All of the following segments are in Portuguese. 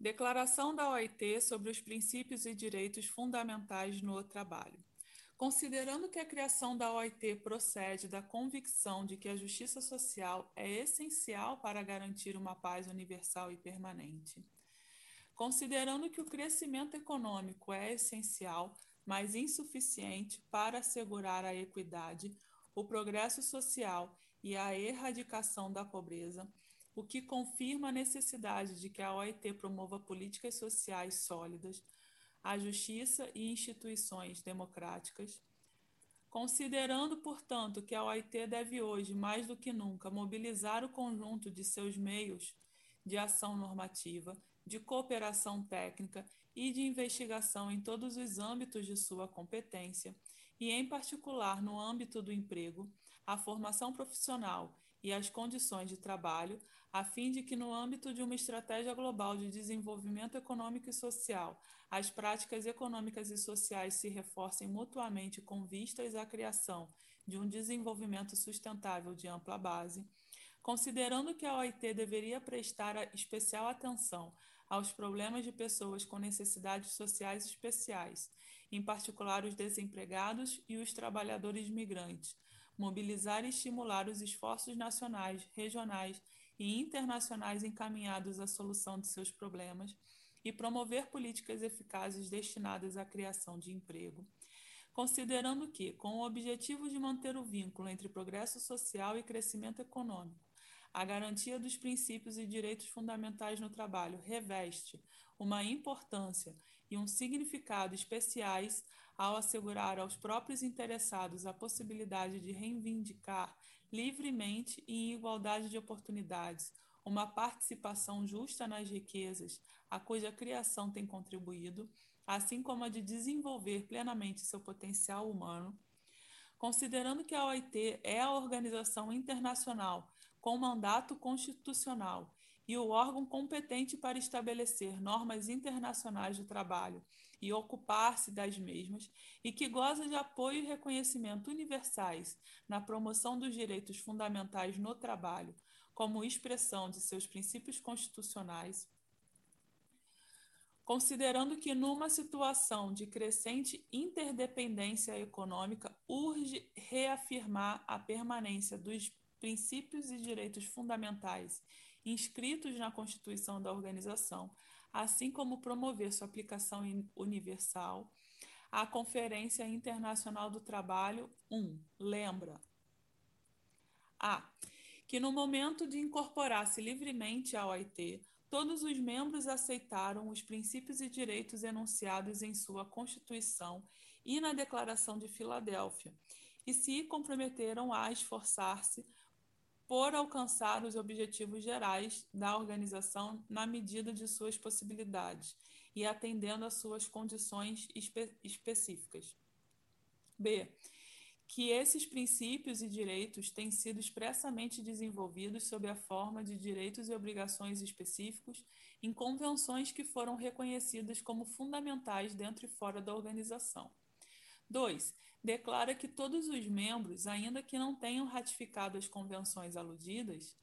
Declaração da OIT sobre os princípios e direitos fundamentais no trabalho. Considerando que a criação da OIT procede da convicção de que a justiça social é essencial para garantir uma paz universal e permanente, considerando que o crescimento econômico é essencial, mas insuficiente para assegurar a equidade, o progresso social e a erradicação da pobreza, o que confirma a necessidade de que a OIT promova políticas sociais sólidas, a justiça e instituições democráticas. Considerando, portanto, que a OIT deve hoje, mais do que nunca, mobilizar o conjunto de seus meios de ação normativa, de cooperação técnica e de investigação em todos os âmbitos de sua competência, e, em particular, no âmbito do emprego, a formação profissional e as condições de trabalho, a fim de que, no âmbito de uma estratégia global de desenvolvimento econômico e social, as práticas econômicas e sociais se reforcem mutuamente com vistas à criação de um desenvolvimento sustentável de ampla base, considerando que a OIT deveria prestar especial atenção aos problemas de pessoas com necessidades sociais especiais, em particular os desempregados e os trabalhadores migrantes, mobilizar e estimular os esforços nacionais, regionais e internacionais encaminhados à solução de seus problemas e promover políticas eficazes destinadas à criação de emprego, considerando que, com o objetivo de manter o vínculo entre progresso social e crescimento econômico, a garantia dos princípios e direitos fundamentais no trabalho reveste uma importância e um significado especiais ao assegurar aos próprios interessados a possibilidade de reivindicar livremente e em igualdade de oportunidades uma participação justa nas riquezas a cuja criação tem contribuído, assim como a de desenvolver plenamente seu potencial humano, considerando que a OIT é a organização internacional com mandato constitucional e o órgão competente para estabelecer normas internacionais do trabalho e ocupar-se das mesmas, e que goza de apoio e reconhecimento universais na promoção dos direitos fundamentais no trabalho, como expressão de seus princípios constitucionais, considerando que, numa situação de crescente interdependência econômica, urge reafirmar a permanência dos princípios e direitos fundamentais inscritos na Constituição da organização, assim como promover sua aplicação universal. A Conferência Internacional do Trabalho 1 lembra a que no momento de incorporar-se livremente à OIT, todos os membros aceitaram os princípios e direitos enunciados em sua Constituição e na Declaração de Filadélfia, e se comprometeram a esforçar-se por alcançar os objetivos gerais da organização na medida de suas possibilidades e atendendo às suas condições espe específicas. B. Que esses princípios e direitos têm sido expressamente desenvolvidos sob a forma de direitos e obrigações específicos em convenções que foram reconhecidas como fundamentais dentro e fora da organização. 2 declara que todos os membros, ainda que não tenham ratificado as convenções aludidas,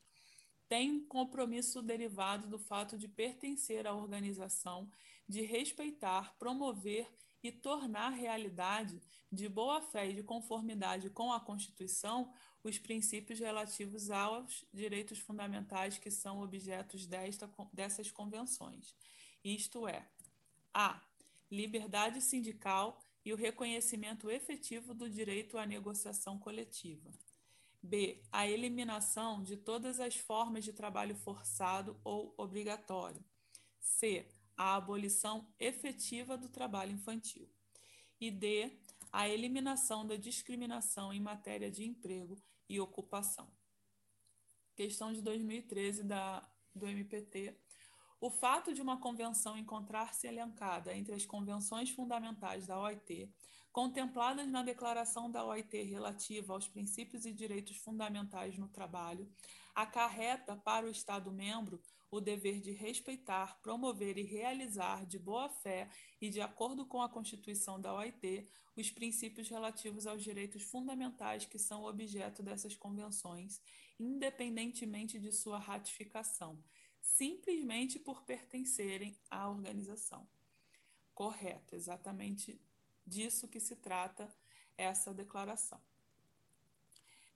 têm compromisso derivado do fato de pertencer à organização, de respeitar, promover e tornar realidade, de boa fé e de conformidade com a Constituição, os princípios relativos aos direitos fundamentais que são objetos desta, dessas convenções. Isto é, a liberdade sindical e o reconhecimento efetivo do direito à negociação coletiva. B. A eliminação de todas as formas de trabalho forçado ou obrigatório. C. A abolição efetiva do trabalho infantil. E D. A eliminação da discriminação em matéria de emprego e ocupação. Questão de 2013 da, do MPT o fato de uma convenção encontrar-se elencada entre as convenções fundamentais da OIT, contempladas na Declaração da OIT relativa aos princípios e direitos fundamentais no trabalho, acarreta para o Estado-membro o dever de respeitar, promover e realizar de boa fé e de acordo com a Constituição da OIT os princípios relativos aos direitos fundamentais que são objeto dessas convenções, independentemente de sua ratificação simplesmente por pertencerem à organização. Correto, exatamente disso que se trata essa declaração.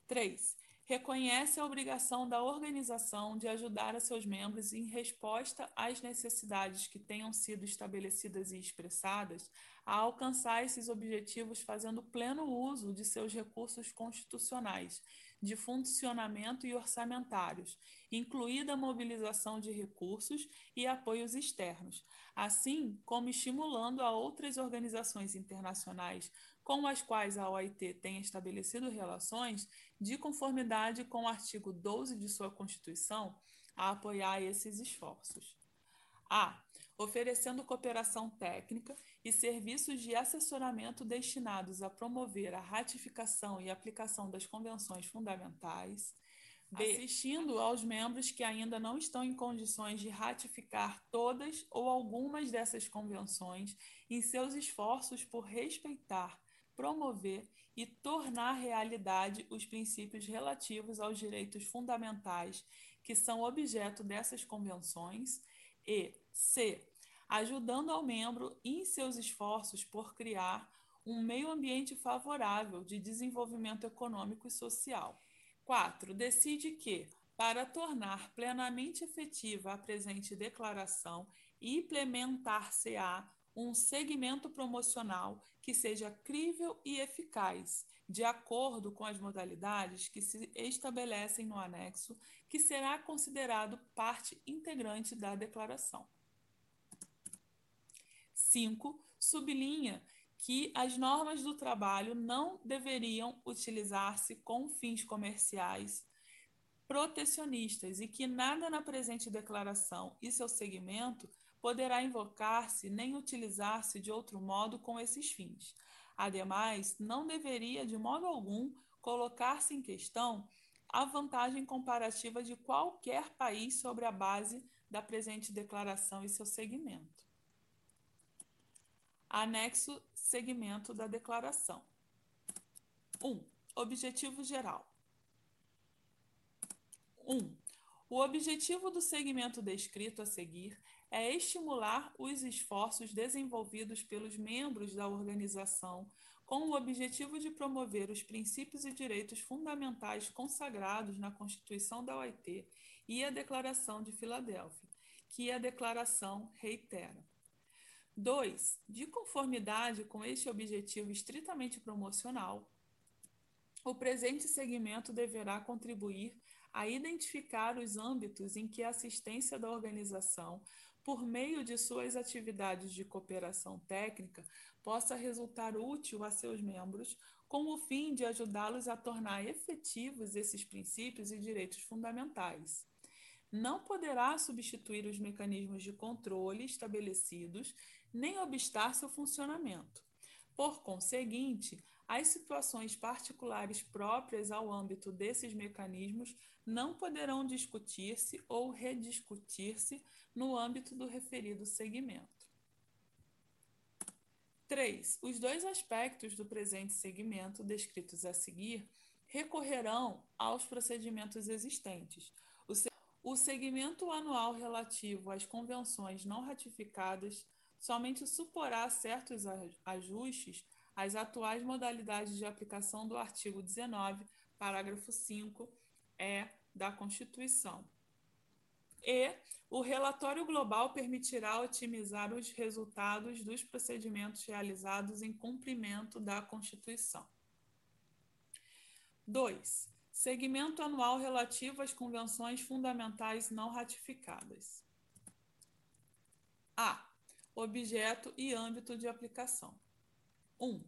3 reconhece a obrigação da organização de ajudar a seus membros em resposta às necessidades que tenham sido estabelecidas e expressadas a alcançar esses objetivos fazendo pleno uso de seus recursos constitucionais, de funcionamento e orçamentários, incluída a mobilização de recursos e apoios externos, assim como estimulando a outras organizações internacionais com as quais a OIT tem estabelecido relações, de conformidade com o artigo 12 de sua Constituição, a apoiar esses esforços. A. Oferecendo cooperação técnica e serviços de assessoramento destinados a promover a ratificação e aplicação das convenções fundamentais. B. Assistindo aos membros que ainda não estão em condições de ratificar todas ou algumas dessas convenções em seus esforços por respeitar promover e tornar realidade os princípios relativos aos direitos fundamentais que são objeto dessas convenções e c. ajudando ao membro em seus esforços por criar um meio ambiente favorável de desenvolvimento econômico e social. 4. Decide que, para tornar plenamente efetiva a presente declaração, implementar-se-á um segmento promocional que seja crível e eficaz, de acordo com as modalidades que se estabelecem no anexo, que será considerado parte integrante da declaração. 5. Sublinha que as normas do trabalho não deveriam utilizar-se com fins comerciais protecionistas e que nada na presente declaração e seu segmento poderá invocar-se nem utilizar-se de outro modo com esses fins. Ademais, não deveria de modo algum colocar-se em questão a vantagem comparativa de qualquer país sobre a base da presente declaração e seu segmento. Anexo segmento da declaração. 1. Um, objetivo geral. 1. Um, o objetivo do segmento descrito a seguir é estimular os esforços desenvolvidos pelos membros da organização com o objetivo de promover os princípios e direitos fundamentais consagrados na Constituição da OIT e a Declaração de Filadélfia, que a declaração reitera. 2. De conformidade com este objetivo estritamente promocional, o presente segmento deverá contribuir a identificar os âmbitos em que a assistência da organização por meio de suas atividades de cooperação técnica, possa resultar útil a seus membros, com o fim de ajudá-los a tornar efetivos esses princípios e direitos fundamentais. Não poderá substituir os mecanismos de controle estabelecidos, nem obstar seu funcionamento. Por conseguinte, as situações particulares próprias ao âmbito desses mecanismos não poderão discutir-se ou rediscutir-se no âmbito do referido segmento. 3. Os dois aspectos do presente segmento descritos a seguir recorrerão aos procedimentos existentes. O segmento anual relativo às convenções não ratificadas somente suporá certos ajustes às atuais modalidades de aplicação do artigo 19, parágrafo 5, é da Constituição. E o relatório global permitirá otimizar os resultados dos procedimentos realizados em cumprimento da Constituição. 2. Segmento anual relativo às convenções fundamentais não ratificadas. A. Objeto e âmbito de aplicação. 1.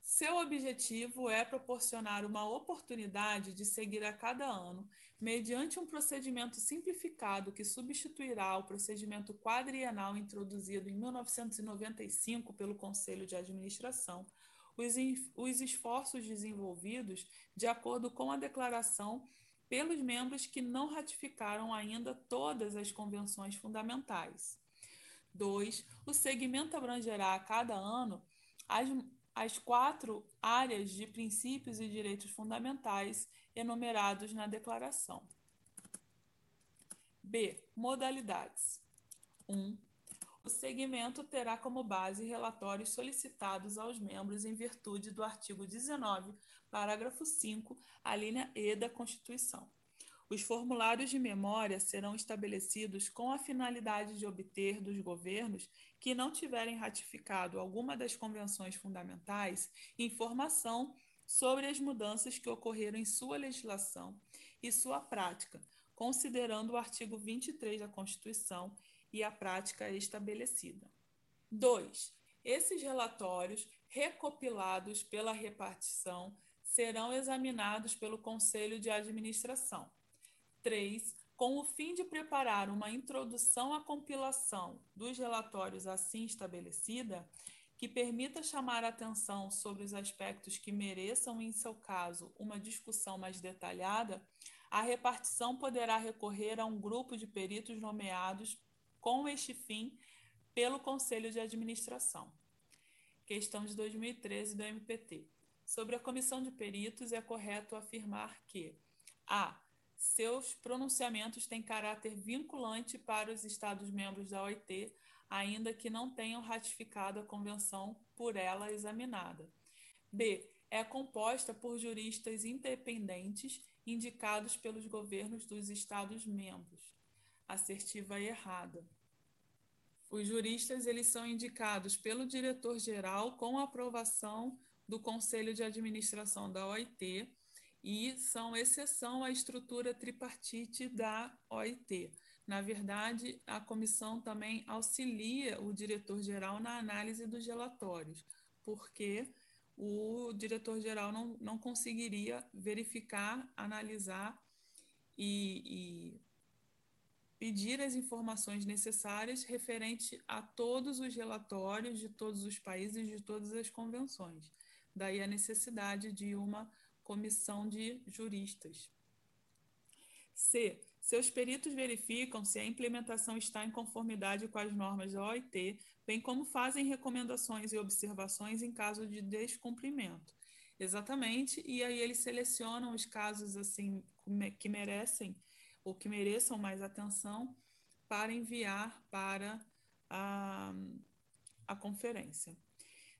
Seu objetivo é proporcionar uma oportunidade de seguir a cada ano, mediante um procedimento simplificado que substituirá o procedimento quadrienal introduzido em 1995 pelo Conselho de Administração, os, os esforços desenvolvidos de acordo com a declaração pelos membros que não ratificaram ainda todas as convenções fundamentais. 2. O segmento abrangerá a cada ano as as quatro áreas de princípios e direitos fundamentais enumerados na Declaração. B. Modalidades. 1. Um, o segmento terá como base relatórios solicitados aos membros em virtude do artigo 19, parágrafo 5, a linha E da Constituição. Os formulários de memória serão estabelecidos com a finalidade de obter dos governos que não tiverem ratificado alguma das convenções fundamentais informação sobre as mudanças que ocorreram em sua legislação e sua prática, considerando o artigo 23 da Constituição e a prática estabelecida. 2. Esses relatórios, recopilados pela repartição, serão examinados pelo Conselho de Administração 3. Com o fim de preparar uma introdução à compilação dos relatórios assim estabelecida, que permita chamar atenção sobre os aspectos que mereçam, em seu caso, uma discussão mais detalhada, a repartição poderá recorrer a um grupo de peritos nomeados com este fim pelo Conselho de Administração. Questão de 2013 do MPT. Sobre a comissão de peritos, é correto afirmar que a seus pronunciamentos têm caráter vinculante para os Estados-membros da OIT, ainda que não tenham ratificado a convenção por ela examinada. B. É composta por juristas independentes indicados pelos governos dos Estados-membros. Assertiva errada. Os juristas eles são indicados pelo diretor-geral com aprovação do Conselho de Administração da OIT e são exceção à estrutura tripartite da OIT. Na verdade, a comissão também auxilia o diretor-geral na análise dos relatórios, porque o diretor-geral não, não conseguiria verificar, analisar e, e pedir as informações necessárias referente a todos os relatórios de todos os países, de todas as convenções. Daí a necessidade de uma comissão de juristas. C. Seus peritos verificam se a implementação está em conformidade com as normas da OIT, bem como fazem recomendações e observações em caso de descumprimento. Exatamente, e aí eles selecionam os casos assim que merecem ou que mereçam mais atenção para enviar para a, a conferência.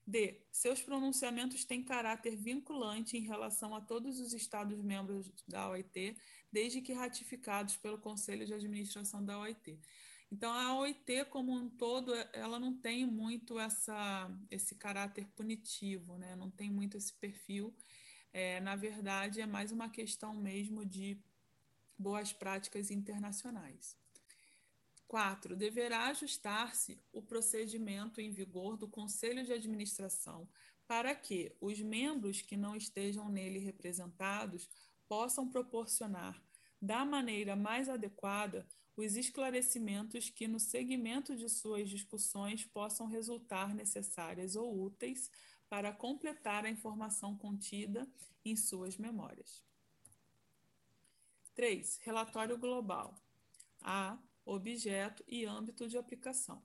D. Seus pronunciamentos têm caráter vinculante em relação a todos os Estados-membros da OIT, desde que ratificados pelo Conselho de Administração da OIT. Então, a OIT como um todo, ela não tem muito essa, esse caráter punitivo, né? não tem muito esse perfil. É, na verdade, é mais uma questão mesmo de boas práticas internacionais. 4. Deverá ajustar-se o procedimento em vigor do Conselho de Administração para que os membros que não estejam nele representados possam proporcionar, da maneira mais adequada, os esclarecimentos que, no segmento de suas discussões, possam resultar necessárias ou úteis para completar a informação contida em suas memórias. 3. Relatório global. A objeto e âmbito de aplicação.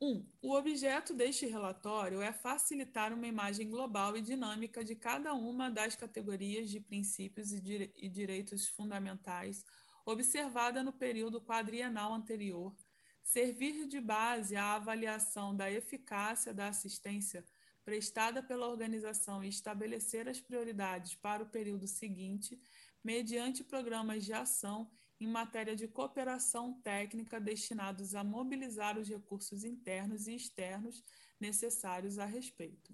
1. Um, o objeto deste relatório é facilitar uma imagem global e dinâmica de cada uma das categorias de princípios e, dire e direitos fundamentais observada no período quadrienal anterior, servir de base à avaliação da eficácia da assistência prestada pela organização e estabelecer as prioridades para o período seguinte, mediante programas de ação em matéria de cooperação técnica destinados a mobilizar os recursos internos e externos necessários a respeito.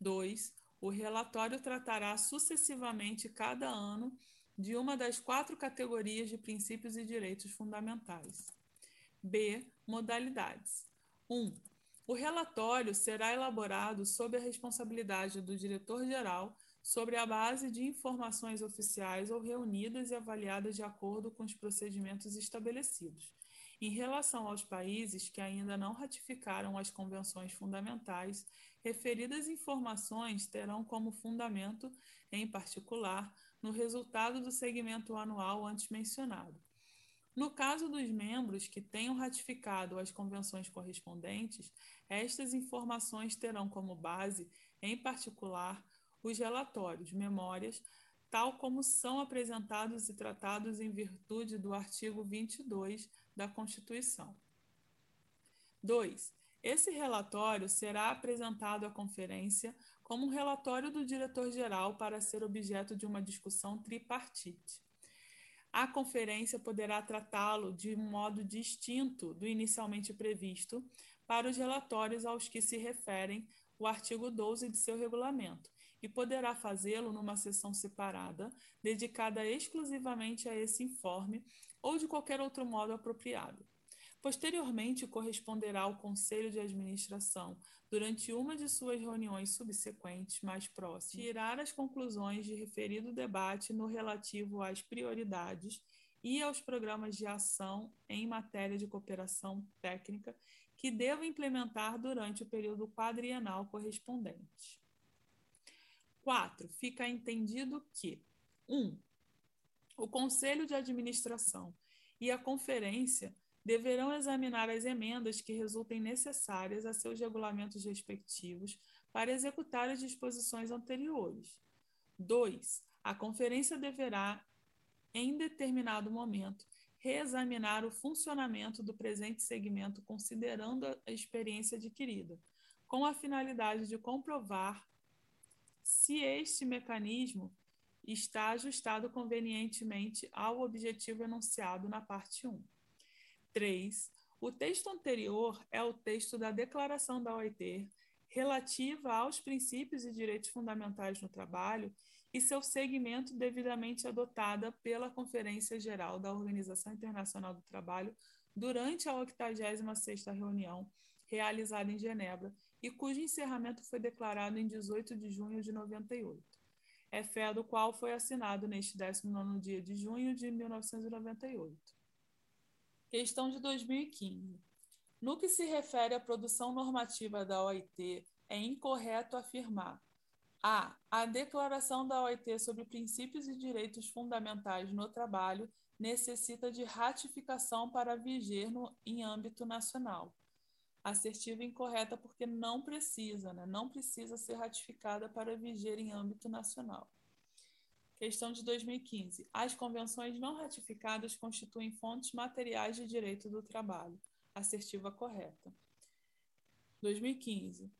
2. O relatório tratará sucessivamente cada ano de uma das quatro categorias de princípios e direitos fundamentais. B. Modalidades. 1. Um, o relatório será elaborado sob a responsabilidade do diretor-geral sobre a base de informações oficiais ou reunidas e avaliadas de acordo com os procedimentos estabelecidos. Em relação aos países que ainda não ratificaram as convenções fundamentais, referidas informações terão como fundamento, em particular, no resultado do segmento anual antes mencionado. No caso dos membros que tenham ratificado as convenções correspondentes, estas informações terão como base, em particular, os relatórios, memórias, tal como são apresentados e tratados em virtude do artigo 22 da Constituição. 2. Esse relatório será apresentado à conferência como um relatório do diretor-geral para ser objeto de uma discussão tripartite. A conferência poderá tratá-lo de um modo distinto do inicialmente previsto para os relatórios aos que se referem o artigo 12 de seu regulamento e poderá fazê-lo numa sessão separada, dedicada exclusivamente a esse informe ou de qualquer outro modo apropriado. Posteriormente, corresponderá ao Conselho de Administração, durante uma de suas reuniões subsequentes mais próximas, tirar as conclusões de referido debate no relativo às prioridades e aos programas de ação em matéria de cooperação técnica que deva implementar durante o período quadrienal correspondente. 4. Fica entendido que 1. Um, o Conselho de Administração e a Conferência deverão examinar as emendas que resultem necessárias a seus regulamentos respectivos para executar as disposições anteriores. 2. A conferência deverá, em determinado momento, reexaminar o funcionamento do presente segmento considerando a experiência adquirida, com a finalidade de comprovar se este mecanismo está ajustado convenientemente ao objetivo enunciado na parte 1. 3. O texto anterior é o texto da Declaração da OIT relativa aos princípios e direitos fundamentais no trabalho e seu segmento devidamente adotada pela Conferência Geral da Organização Internacional do Trabalho durante a 86ª reunião realizada em Genebra e cujo encerramento foi declarado em 18 de junho de 98. É fé do qual foi assinado neste 19º dia de junho de 1998. Questão de 2015. No que se refere à produção normativa da OIT, é incorreto afirmar a. A Declaração da OIT sobre Princípios e Direitos Fundamentais no Trabalho necessita de ratificação para viger no, em âmbito nacional. Assertiva incorreta porque não precisa, né? não precisa ser ratificada para viger em âmbito nacional. Questão de 2015. As convenções não ratificadas constituem fontes materiais de direito do trabalho. Assertiva correta. 2015.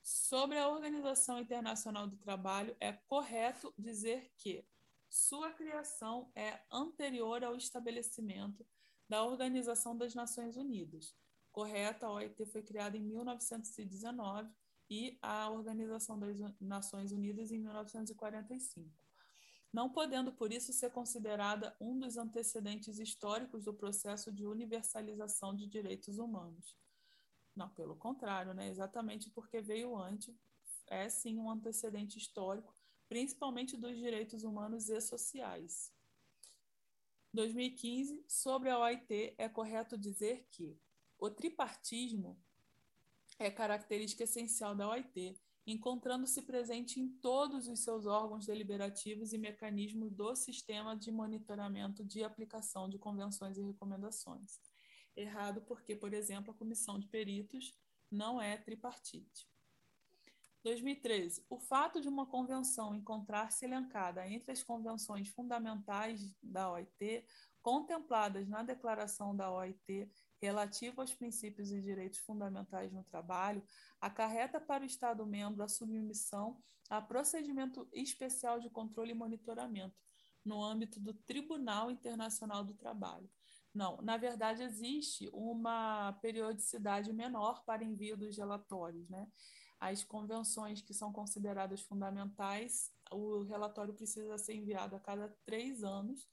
Sobre a Organização Internacional do Trabalho, é correto dizer que sua criação é anterior ao estabelecimento da Organização das Nações Unidas. Correto, a OIT foi criada em 1919 e a Organização das Nações Unidas em 1945 não podendo por isso ser considerada um dos antecedentes históricos do processo de universalização de direitos humanos. Não, pelo contrário, né? exatamente porque veio antes, é sim um antecedente histórico, principalmente dos direitos humanos e sociais. 2015, sobre a OIT, é correto dizer que o tripartismo é característica essencial da OIT encontrando-se presente em todos os seus órgãos deliberativos e mecanismos do sistema de monitoramento de aplicação de convenções e recomendações. Errado porque, por exemplo, a comissão de peritos não é tripartite. 2013. O fato de uma convenção encontrar-se elencada entre as convenções fundamentais da OIT, contempladas na Declaração da OIT relativo aos princípios e direitos fundamentais no trabalho acarreta para o Estado-membro a submissão a procedimento especial de controle e monitoramento no âmbito do Tribunal Internacional do Trabalho. Não, na verdade, existe uma periodicidade menor para envio dos relatórios. Né? As convenções que são consideradas fundamentais, o relatório precisa ser enviado a cada três anos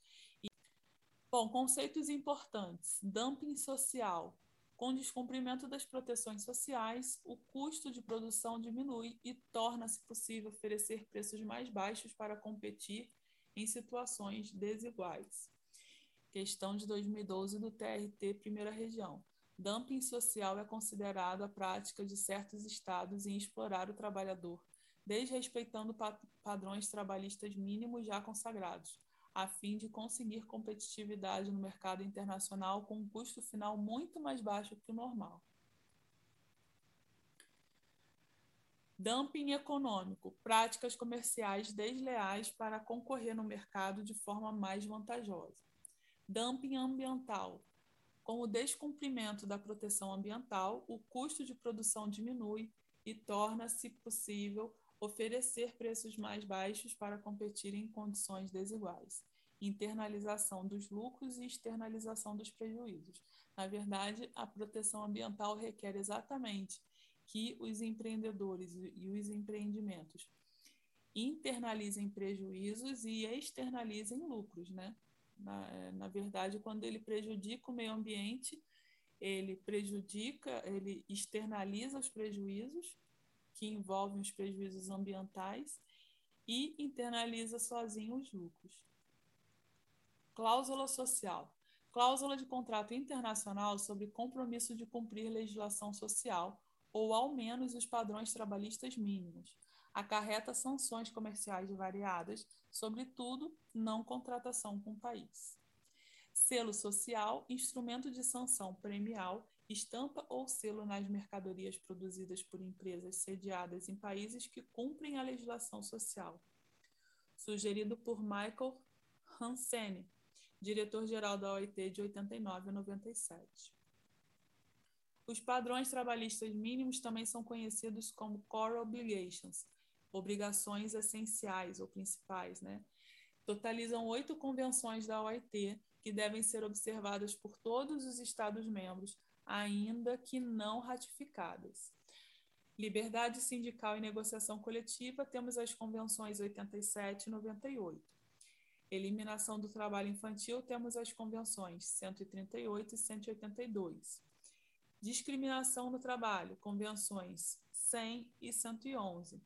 Bom, conceitos importantes: dumping social. Com descumprimento das proteções sociais, o custo de produção diminui e torna-se possível oferecer preços mais baixos para competir em situações desiguais. Questão de 2012 do TRT Primeira Região. Dumping social é considerado a prática de certos estados em explorar o trabalhador, desrespeitando padrões trabalhistas mínimos já consagrados, a fim de conseguir competitividade no mercado internacional com um custo final muito mais baixo que o normal. Dumping econômico, práticas comerciais desleais para concorrer no mercado de forma mais vantajosa. Dumping ambiental, com o descumprimento da proteção ambiental, o custo de produção diminui e torna-se possível oferecer preços mais baixos para competir em condições desiguais. Internalização dos lucros e externalização dos prejuízos. Na verdade, a proteção ambiental requer exatamente que os empreendedores e os empreendimentos internalizem prejuízos e externalizem lucros, né? Na, é, na verdade, quando ele prejudica o meio ambiente, ele prejudica, ele externaliza os prejuízos, que envolvem os prejuízos ambientais, e internaliza sozinho os lucros. Cláusula social. Cláusula de contrato internacional sobre compromisso de cumprir legislação social ou ao menos os padrões trabalhistas mínimos. Acarreta sanções comerciais variadas, sobretudo não contratação com o país. Selo social, instrumento de sanção premial, estampa ou selo nas mercadorias produzidas por empresas sediadas em países que cumprem a legislação social. Sugerido por Michael Hansen, diretor-geral da OIT de 89 a 97. Os padrões trabalhistas mínimos também são conhecidos como core obligations, obrigações essenciais ou principais, né? Totalizam oito convenções da OIT que devem ser observadas por todos os Estados-membros, ainda que não ratificadas. Liberdade sindical e negociação coletiva, temos as convenções 87 e 98. Eliminação do trabalho infantil, temos as convenções 138 e 182. Discriminação no trabalho, convenções 100 e 111.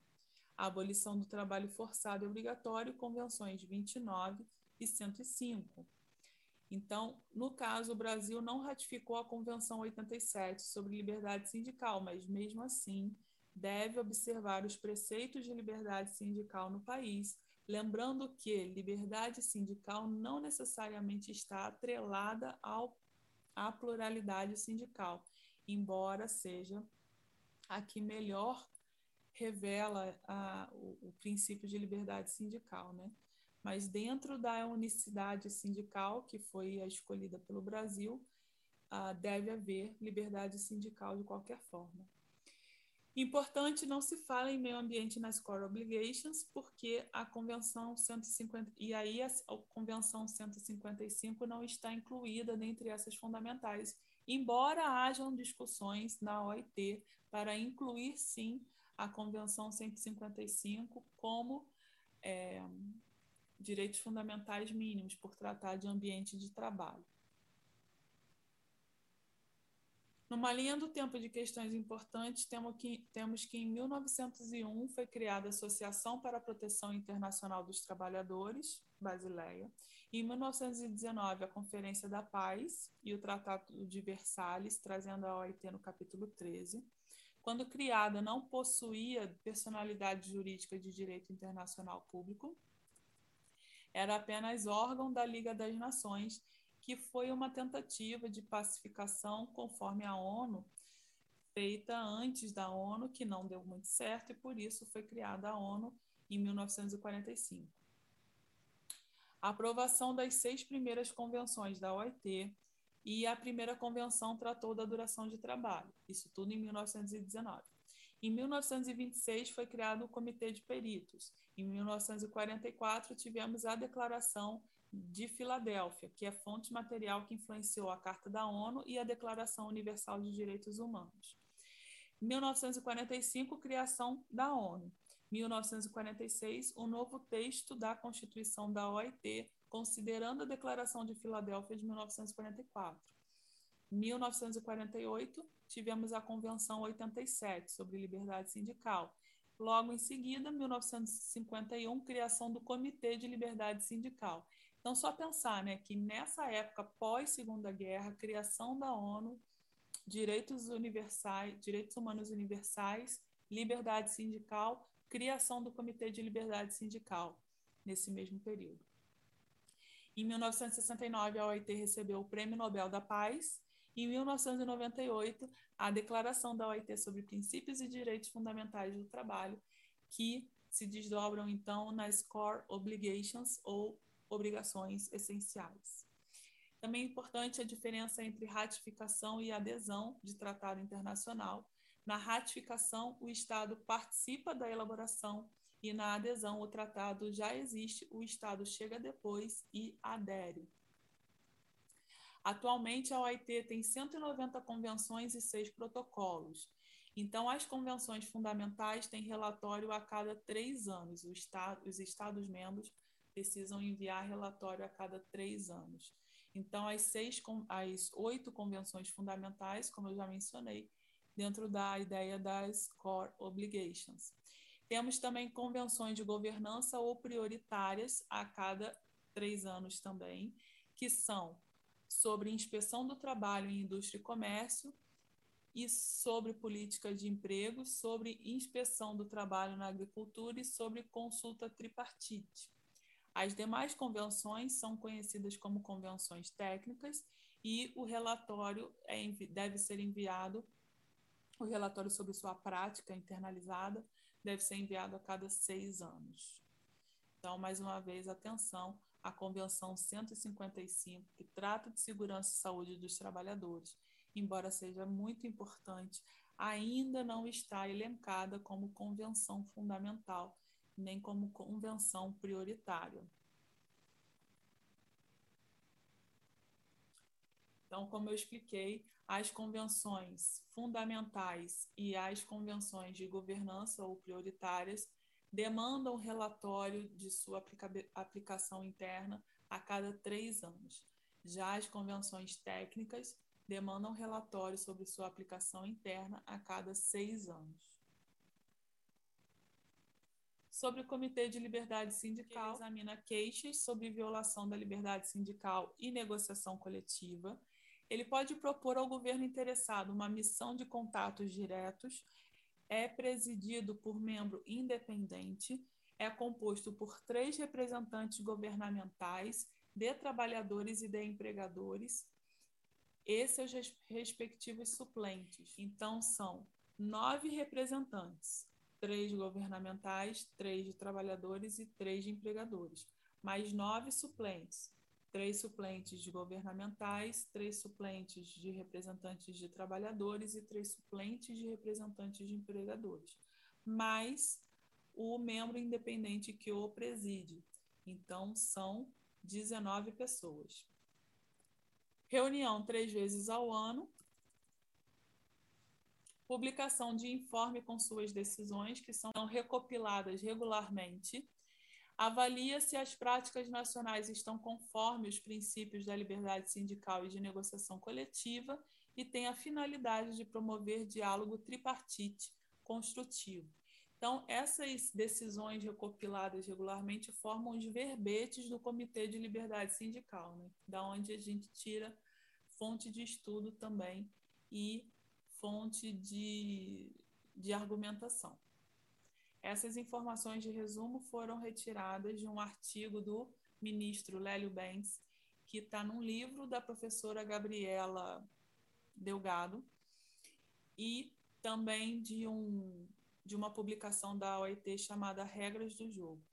A abolição do trabalho forçado e obrigatório, convenções 29 e 105. Então, no caso, o Brasil não ratificou a Convenção 87 sobre liberdade sindical, mas mesmo assim deve observar os preceitos de liberdade sindical no país, lembrando que liberdade sindical não necessariamente está atrelada ao, à pluralidade sindical embora seja a que melhor revela a, o, o, princípio de liberdade sindical, né? Mas dentro da unicidade sindical, que foi a escolhida pelo Brasil, uh, deve haver liberdade sindical de qualquer forma. Importante não se fala em meio ambiente nas core obligations, porque a convenção 150 e aí a, a convenção 155 não está incluída dentre essas fundamentais embora hajam discussões na OIT para incluir, sim, a Convenção 155 como é, direitos fundamentais mínimos, por tratar de ambiente de trabalho. Numa linha do tempo de questões importantes, temos que, temos que em 1901 foi criada a Associação para a Proteção Internacional dos Trabalhadores, Basileia, em 1919, a Conferência da Paz e o Tratado de Versalhes, trazendo a OIT no capítulo 13. Quando criada, não possuía personalidade jurídica de direito internacional público, era apenas órgão da Liga das Nações, que foi uma tentativa de pacificação conforme a ONU, feita antes da ONU, que não deu muito certo, e por isso foi criada a ONU em 1945 a aprovação das seis primeiras convenções da OIT e a primeira convenção tratou da duração de trabalho, isso tudo em 1919. Em 1926 foi criado o Comitê de Peritos. Em 1944 tivemos a Declaração de Filadélfia, que é fonte material que influenciou a Carta da ONU e a Declaração Universal de Direitos Humanos. Em 1945, criação da ONU. 1946, o novo texto da Constituição da OIT, considerando a Declaração de Filadélfia de 1944. 1948, tivemos a Convenção 87 sobre liberdade sindical. Logo em seguida, 1951, criação do Comitê de Liberdade Sindical. Então, só pensar né, que nessa época pós-Segunda Guerra, criação da ONU, direitos universais, direitos humanos universais, liberdade sindical, criação do Comitê de Liberdade Sindical, nesse mesmo período. Em 1969, a OIT recebeu o Prêmio Nobel da Paz em 1998, a Declaração da OIT sobre Princípios e Direitos Fundamentais do Trabalho, que se desdobram então nas Core Obligations ou obrigações essenciais. Também é importante a diferença entre ratificação e adesão de tratado internacional. Na ratificação, o Estado participa da elaboração e na adesão, o tratado já existe, o Estado chega depois e adere. Atualmente, a OIT tem 190 convenções e seis protocolos. Então, as convenções fundamentais têm relatório a cada três anos. Estado, os Estados-membros precisam enviar relatório a cada três anos. Então, as, seis, as oito convenções fundamentais, como eu já mencionei, dentro da ideia das core obligations. Temos também convenções de governança ou prioritárias a cada três anos também, que são sobre inspeção do trabalho em indústria e comércio e sobre política de emprego, sobre inspeção do trabalho na agricultura e sobre consulta tripartite. As demais convenções são conhecidas como convenções técnicas e o relatório é, deve ser enviado, o relatório sobre sua prática internalizada deve ser enviado a cada seis anos. Então, mais uma vez, atenção à Convenção 155, que trata de segurança e saúde dos trabalhadores, embora seja muito importante, ainda não está elencada como convenção fundamental nem como convenção prioritária. Então, como eu expliquei, as convenções fundamentais e as convenções de governança ou prioritárias demandam relatório de sua aplica aplicação interna a cada três anos. Já as convenções técnicas demandam relatório sobre sua aplicação interna a cada seis anos sobre o Comitê de Liberdade Sindical, que examina queixas sobre violação da liberdade sindical e negociação coletiva. Ele pode propor ao governo interessado uma missão de contatos diretos, é presidido por membro independente, é composto por três representantes governamentais, de trabalhadores e de empregadores, e seus respectivos suplentes. Então, são nove representantes, três governamentais, três de trabalhadores e três de empregadores, mais nove suplentes, três suplentes de governamentais, três suplentes de representantes de trabalhadores e três suplentes de representantes de empregadores, mais o membro independente que o preside. Então, são 19 pessoas. Reunião três vezes ao ano, publicação de informe com suas decisões, que são recopiladas regularmente, avalia se as práticas nacionais estão conforme os princípios da liberdade sindical e de negociação coletiva e tem a finalidade de promover diálogo tripartite construtivo. Então, essas decisões recopiladas regularmente formam os verbetes do Comitê de Liberdade Sindical, né? da onde a gente tira fonte de estudo também e fonte de, de argumentação. Essas informações de resumo foram retiradas de um artigo do ministro Lélio Bens, que está num livro da professora Gabriela Delgado, e também de, um, de uma publicação da OIT chamada Regras do Jogo.